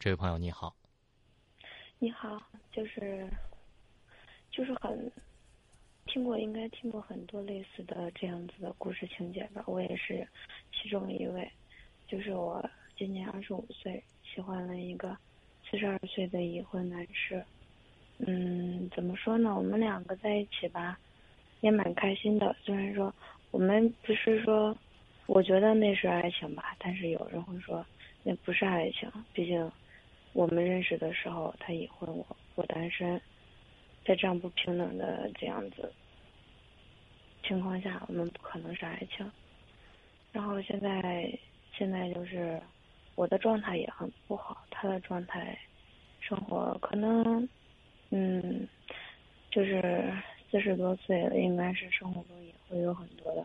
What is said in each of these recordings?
这位朋友你好。你好，就是就是很听过，应该听过很多类似的这样子的故事情节吧。我也是其中一位，就是我今年二十五岁，喜欢了一个四十二岁的已婚男士。嗯，怎么说呢？我们两个在一起吧，也蛮开心的。虽然说我们不是说，我觉得那是爱情吧，但是有人会说那不是爱情，毕竟。我们认识的时候，他已婚，我我单身，在这样不平等的这样子情况下，我们不可能是爱情。然后现在现在就是我的状态也很不好，他的状态生活可能嗯，就是四十多岁了，应该是生活中也会有很多的，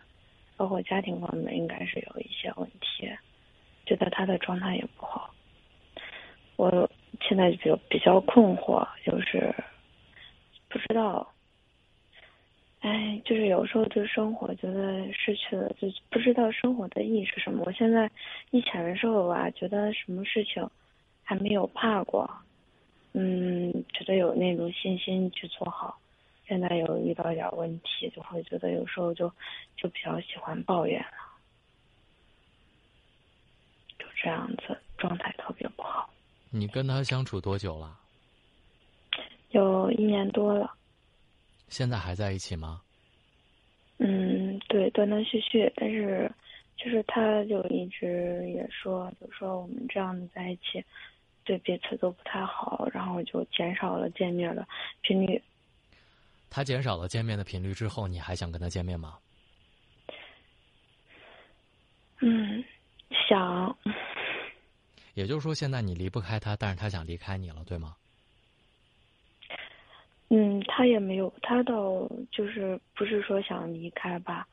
包括家庭方面应该是有一些问题，觉得他的状态也不好。我现在就比较比较困惑，就是不知道，哎，就是有时候对生活觉得失去了，就不知道生活的意义是什么。我现在以前的时候吧，觉得什么事情还没有怕过，嗯，觉得有那种信心去做好。现在有遇到点问题，就会觉得有时候就就比较喜欢抱怨了，就这样子，状态特别不好。你跟他相处多久了？有一年多了。现在还在一起吗？嗯，对，断断续续，但是就是他就一直也说，就说我们这样子在一起，对彼此都不太好，然后就减少了见面的频率。他减少了见面的频率之后，你还想跟他见面吗？嗯，想。也就是说，现在你离不开他，但是他想离开你了，对吗？嗯，他也没有，他倒就是不是说想离开吧，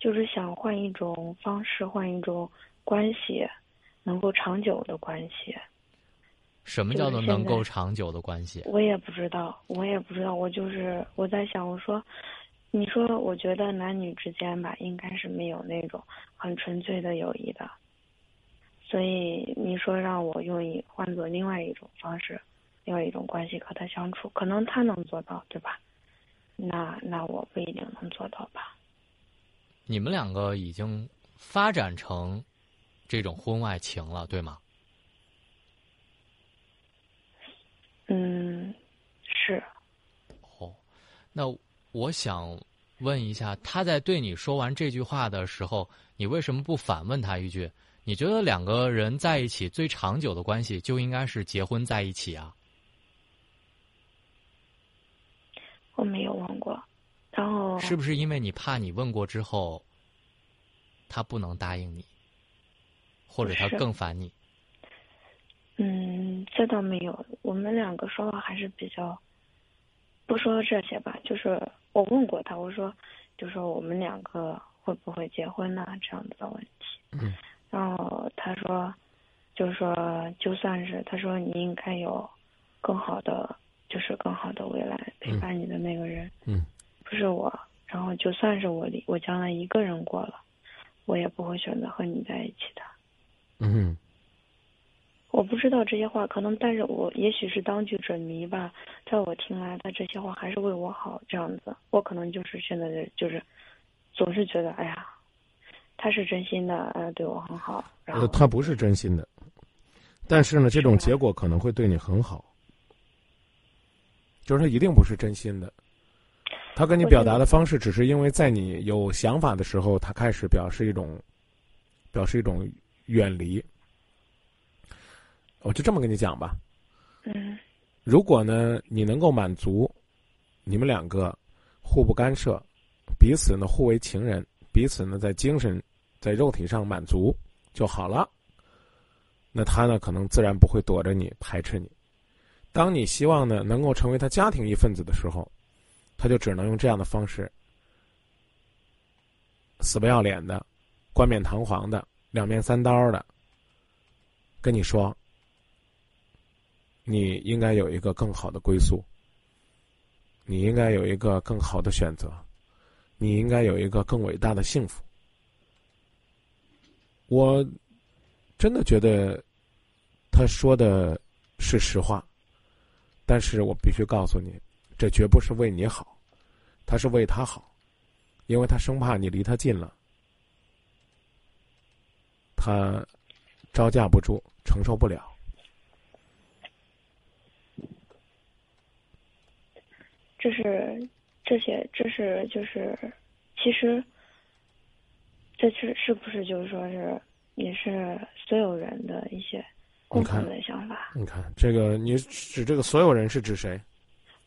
就是想换一种方式，换一种关系，能够长久的关系。什么叫做能够长久的关系？我也不知道，我也不知道，我就是我在想，我说，你说，我觉得男女之间吧，应该是没有那种很纯粹的友谊的。所以你说让我用一换做另外一种方式，另外一种关系和他相处，可能他能做到，对吧？那那我不一定能做到吧？你们两个已经发展成这种婚外情了，对吗？嗯，是。哦，那我想问一下，他在对你说完这句话的时候，你为什么不反问他一句？你觉得两个人在一起最长久的关系就应该是结婚在一起啊？我没有问过，然后是不是因为你怕你问过之后，他不能答应你，或者他更烦你？嗯，这倒没有。我们两个说话还是比较，不说这些吧。就是我问过他，我说，就说我们两个会不会结婚呢？这样子的问题。嗯。然后他说，就是说，就算是他说你应该有更好的，就是更好的未来陪伴你的那个人，嗯，不是我。然后就算是我离我将来一个人过了，我也不会选择和你在一起的。嗯，我不知道这些话可能，但是我也许是当局者迷吧。在我听来，他这些话还是为我好，这样子。我可能就是现在的，就是总是觉得，哎呀。他是真心的，呃，对我很好。呃，他不是真心的，但是呢，这种结果可能会对你很好。就是他一定不是真心的，他跟你表达的方式，只是因为在你有想法的时候，他开始表示一种，表示一种远离。我就这么跟你讲吧。嗯。如果呢，你能够满足你们两个互不干涉，彼此呢互为情人，彼此呢在精神。在肉体上满足就好了，那他呢可能自然不会躲着你排斥你。当你希望呢能够成为他家庭一份子的时候，他就只能用这样的方式，死不要脸的、冠冕堂皇的、两面三刀的跟你说，你应该有一个更好的归宿，你应该有一个更好的选择，你应该有一个更伟大的幸福。我真的觉得他说的是实话，但是我必须告诉你，这绝不是为你好，他是为他好，因为他生怕你离他近了，他招架不住，承受不了。这是这些，这是就是，其实，这是是不是就是说是也是所有人的一些共同的想法？你看这个，你指这个所有人是指谁？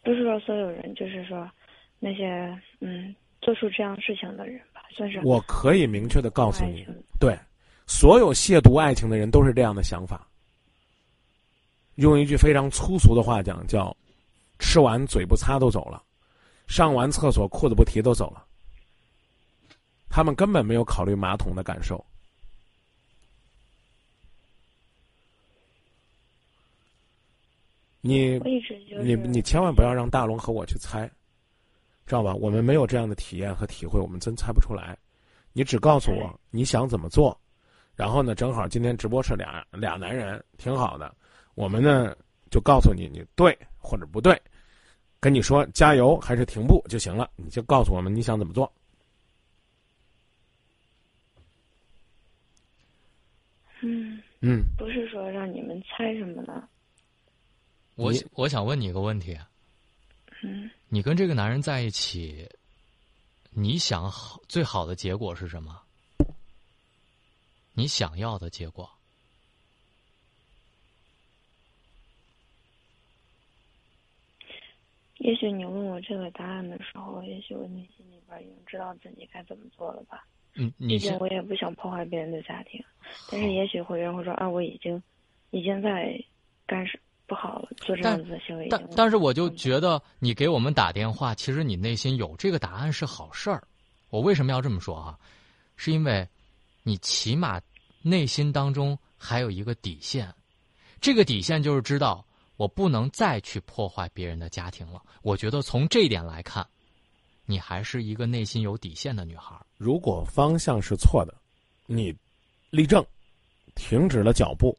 不是说所有人，就是说那些嗯做出这样事情的人吧，算是我可以明确的告诉你，对，所有亵渎爱情的人都是这样的想法。用一句非常粗俗的话讲，叫“吃完嘴不擦都走了，上完厕所裤子不提都走了”。他们根本没有考虑马桶的感受。你你你千万不要让大龙和我去猜，知道吧？我们没有这样的体验和体会，我们真猜不出来。你只告诉我你想怎么做，然后呢，正好今天直播是俩俩男人挺好的，我们呢就告诉你你对或者不对，跟你说加油还是停步就行了，你就告诉我们你想怎么做。嗯，嗯，不是说让你们猜什么的，我我想问你一个问题：嗯，你跟这个男人在一起，你想好最好的结果是什么？你想要的结果？也许你问我这个答案的时候，也许我内心里边已经知道自己该怎么做了吧。嗯，你毕竟我也不想破坏别人的家庭，但是也许会有人会说啊，我已经已经在干涉不好了，做这样子的行为。但但是我就觉得你给我们打电话，其实你内心有这个答案是好事儿。我为什么要这么说啊？是因为你起码内心当中还有一个底线，这个底线就是知道我不能再去破坏别人的家庭了。我觉得从这一点来看，你还是一个内心有底线的女孩儿。如果方向是错的，你立正，停止了脚步，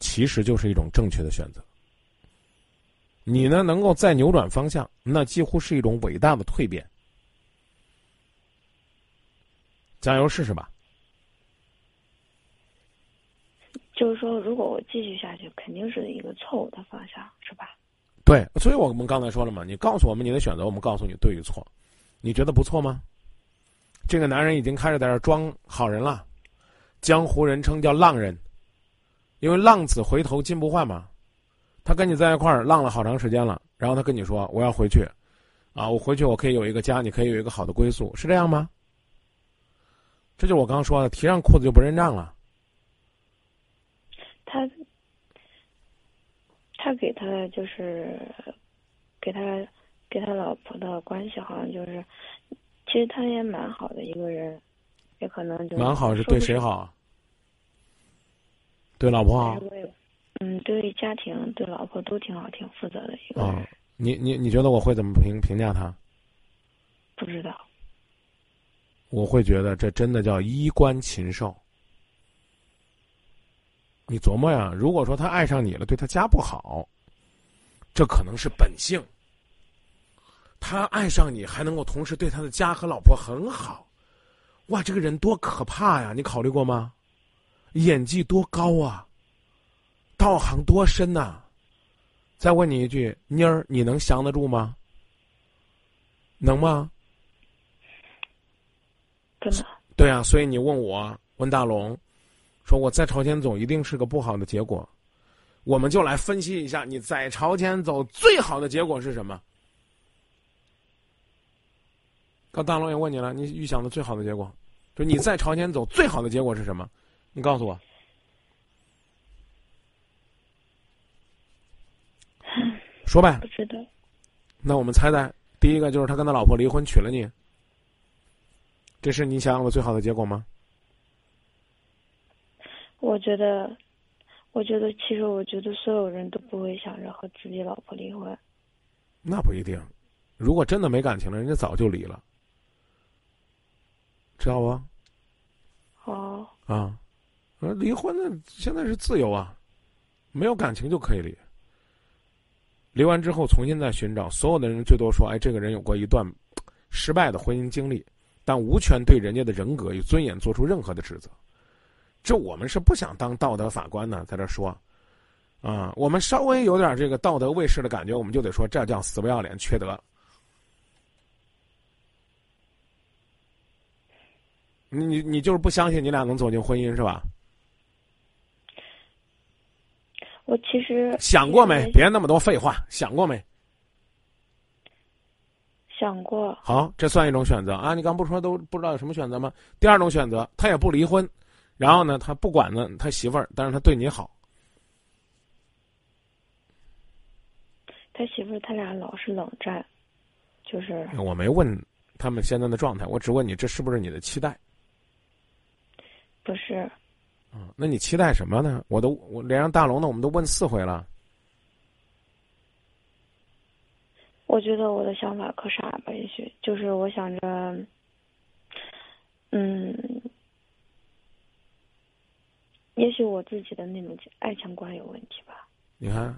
其实就是一种正确的选择。你呢，能够再扭转方向，那几乎是一种伟大的蜕变。加油试试吧！就是说，如果我继续下去，肯定是一个错误的方向，是吧？对，所以我们刚才说了嘛，你告诉我们你的选择，我们告诉你对与错，你觉得不错吗？这个男人已经开始在这装好人了，江湖人称叫浪人，因为浪子回头金不换嘛。他跟你在一块儿浪了好长时间了，然后他跟你说我要回去，啊，我回去我可以有一个家，你可以有一个好的归宿，是这样吗？这就我刚说的，提上裤子就不认账了。他他给他就是给他给他老婆的关系，好像就是其实他也蛮好的一个人，也可能就蛮好是对谁好啊？对老婆好嗯，对家庭、对老婆都挺好、挺负责的一个人。啊？你你你觉得我会怎么评评价他？不知道，我会觉得这真的叫衣冠禽兽。你琢磨呀，如果说他爱上你了，对他家不好，这可能是本性。他爱上你，还能够同时对他的家和老婆很好，哇，这个人多可怕呀！你考虑过吗？演技多高啊，道行多深呐、再问你一句，妮儿，你能降得住吗？能吗？真的。对啊，所以你问我，问大龙，说我在朝前走一定是个不好的结果，我们就来分析一下，你在朝前走最好的结果是什么？刚大龙也问你了，你预想的最好的结果，就你再朝前走最好的结果是什么？你告诉我。说呗不，知道，那我们猜猜，第一个就是他跟他老婆离婚娶了你，这是你想要的最好的结果吗？我觉得，我觉得其实我觉得所有人都不会想着和自己老婆离婚。那不一定，如果真的没感情了，人家早就离了，知道不？哦，啊，呃，离婚的，现在是自由啊，没有感情就可以离。离完之后重新再寻找，所有的人最多说：“哎，这个人有过一段失败的婚姻经历，但无权对人家的人格与尊严做出任何的指责。”这我们是不想当道德法官呢，在这说，啊，我们稍微有点这个道德卫士的感觉，我们就得说这叫死不要脸、缺德。你你你就是不相信你俩能走进婚姻是吧？我其实想过没？别那么多废话，想过没？想过。好，这算一种选择啊！你刚不说都不知道有什么选择吗？第二种选择，他也不离婚，然后呢，他不管呢他媳妇儿，但是他对你好。他媳妇儿他俩老是冷战，就是我没问他们现在的状态，我只问你这是不是你的期待？不是。嗯，那你期待什么呢？我都我连上大龙的，我们都问四回了。我觉得我的想法可傻吧，也许就是我想着，嗯，也许我自己的那种爱情观有问题吧。你看。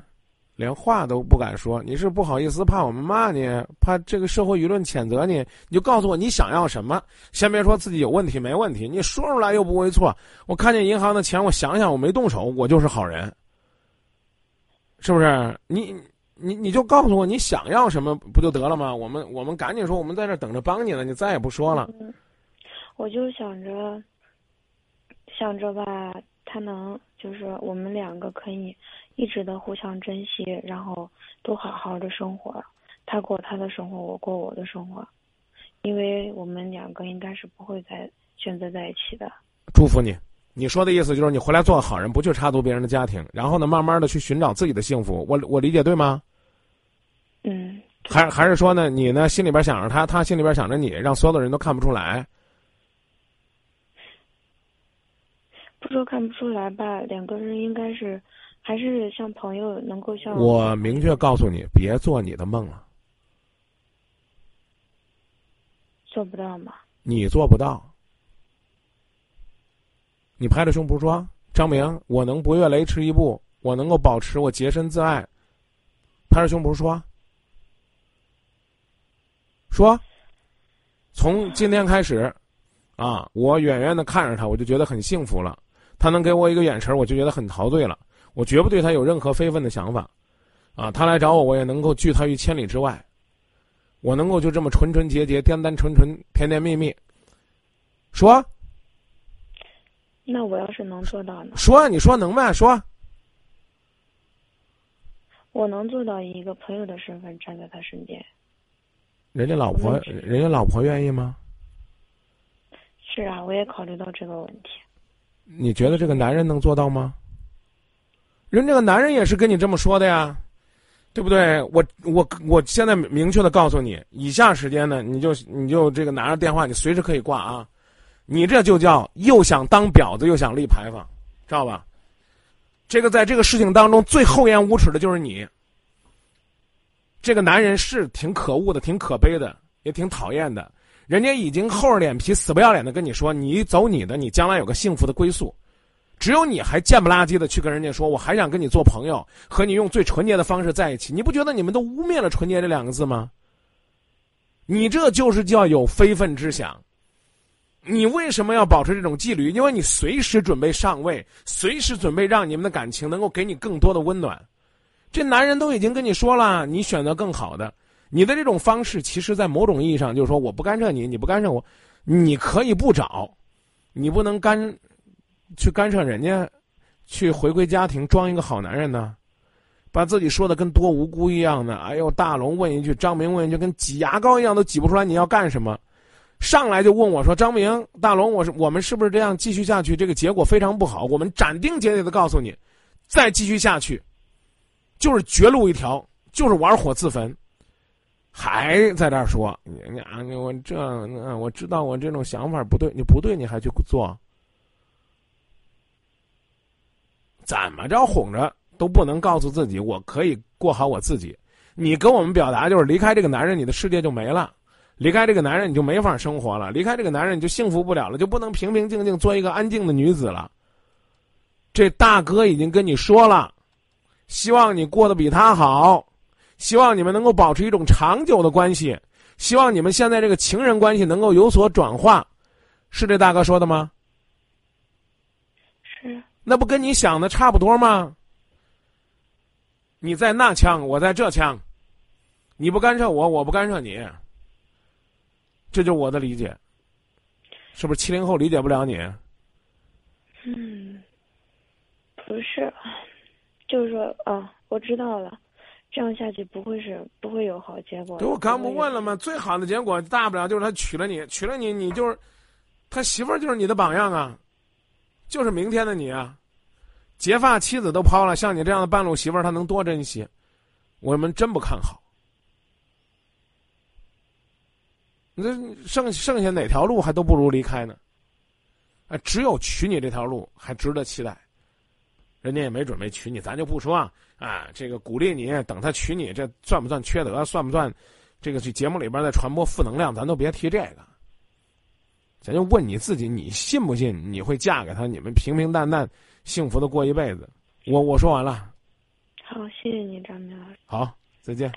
连话都不敢说，你是不好意思，怕我们骂你，怕这个社会舆论谴责你，你就告诉我你想要什么。先别说自己有问题没问题，你说出来又不会错。我看见银行的钱，我想想，我没动手，我就是好人，是不是？你你你就告诉我你想要什么，不就得了吗？我们我们赶紧说，我们在这等着帮你呢。你再也不说了。我就想着，想着吧，他能就是我们两个可以。一直的互相珍惜，然后都好好的生活。他过他的生活，我过我的生活，因为我们两个应该是不会再选择在一起的。祝福你，你说的意思就是你回来做个好人，不去插足别人的家庭，然后呢，慢慢的去寻找自己的幸福。我我理解对吗？嗯。还还是说呢，你呢心里边想着他，他心里边想着你，让所有的人都看不出来。不说看不出来吧，两个人应该是。还是像朋友，能够像我明确告诉你，别做你的梦了，做不到吗？你做不到，你拍着胸脯说：“张明，我能不越雷池一步，我能够保持我洁身自爱。”拍着胸脯说：“说，从今天开始，啊，我远远的看着他，我就觉得很幸福了。他能给我一个眼神，我就觉得很陶醉了。”我绝不对他有任何非分的想法，啊，他来找我，我也能够拒他于千里之外。我能够就这么纯纯洁洁、单单纯纯、甜甜蜜蜜。说。那我要是能做到呢？说，你说能呗？说。我能做到以一个朋友的身份站在他身边。人家老婆，人家老婆愿意吗？是啊，我也考虑到这个问题。你觉得这个男人能做到吗？人这个男人也是跟你这么说的呀，对不对？我我我现在明确的告诉你，以下时间呢，你就你就这个拿着电话，你随时可以挂啊。你这就叫又想当婊子又想立牌坊，知道吧？这个在这个事情当中最厚颜无耻的就是你。这个男人是挺可恶的，挺可悲的，也挺讨厌的。人家已经厚着脸皮、死不要脸的跟你说，你走你的，你将来有个幸福的归宿。只有你还贱不拉几的去跟人家说，我还想跟你做朋友，和你用最纯洁的方式在一起，你不觉得你们都污蔑了“纯洁”这两个字吗？你这就是叫有非分之想。你为什么要保持这种纪律？因为你随时准备上位，随时准备让你们的感情能够给你更多的温暖。这男人都已经跟你说了，你选择更好的。你的这种方式，其实在某种意义上就是说，我不干涉你，你不干涉我，你可以不找，你不能干。去干涉人家，去回归家庭，装一个好男人呢？把自己说的跟多无辜一样的。哎呦，大龙问一句，张明问一句，跟挤牙膏一样，都挤不出来。你要干什么？上来就问我说：“张明，大龙，我是我们是不是这样继续下去？这个结果非常不好。我们斩钉截铁的告诉你，再继续下去，就是绝路一条，就是玩火自焚。”还在这儿说：“你你我这我知道我这种想法不对，你不对，你还去做。”怎么着哄着都不能告诉自己，我可以过好我自己。你跟我们表达就是离开这个男人，你的世界就没了；离开这个男人，你就没法生活了；离开这个男人，你就幸福不了了，就不能平平静静做一个安静的女子了。这大哥已经跟你说了，希望你过得比他好，希望你们能够保持一种长久的关系，希望你们现在这个情人关系能够有所转化，是这大哥说的吗？是。那不跟你想的差不多吗？你在那枪，我在这枪，你不干涉我，我不干涉你，这就是我的理解。是不是七零后理解不了你？嗯，不是，就是说，啊，我知道了，这样下去不会是不会有好结果。对，我刚不问了吗？最好的结果，大不了就是他娶了你，娶了你，你就是他媳妇儿，就是你的榜样啊，就是明天的你啊。结发妻子都抛了，像你这样的半路媳妇儿，他能多珍惜？我们真不看好。那剩剩下哪条路还都不如离开呢？啊，只有娶你这条路还值得期待。人家也没准备娶你，咱就不说啊。啊，这个鼓励你，等他娶你，这算不算缺德？算不算这个这节目里边在传播负能量？咱都别提这个。咱就问你自己，你信不信你会嫁给他？你们平平淡淡、幸福的过一辈子？我我说完了。好，谢谢你，张明老师。好，再见。